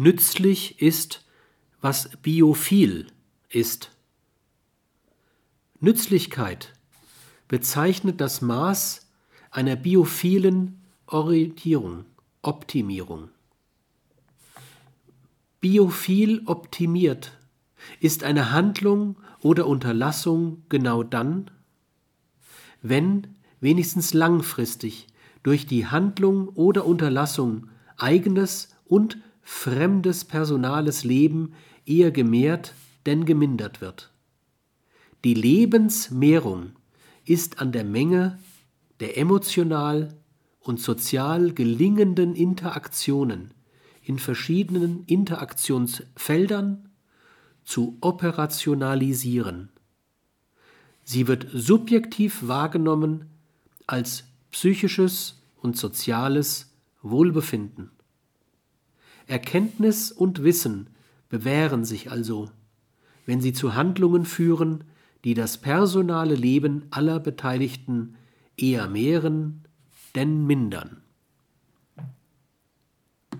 Nützlich ist, was biophil ist. Nützlichkeit bezeichnet das Maß einer biophilen Orientierung, Optimierung. Biophil optimiert ist eine Handlung oder Unterlassung genau dann, wenn wenigstens langfristig durch die Handlung oder Unterlassung eigenes und fremdes personales Leben eher gemehrt denn gemindert wird. Die Lebensmehrung ist an der Menge der emotional und sozial gelingenden Interaktionen in verschiedenen Interaktionsfeldern zu operationalisieren. Sie wird subjektiv wahrgenommen als psychisches und soziales Wohlbefinden. Erkenntnis und Wissen bewähren sich also, wenn sie zu Handlungen führen, die das personale Leben aller Beteiligten eher mehren denn mindern.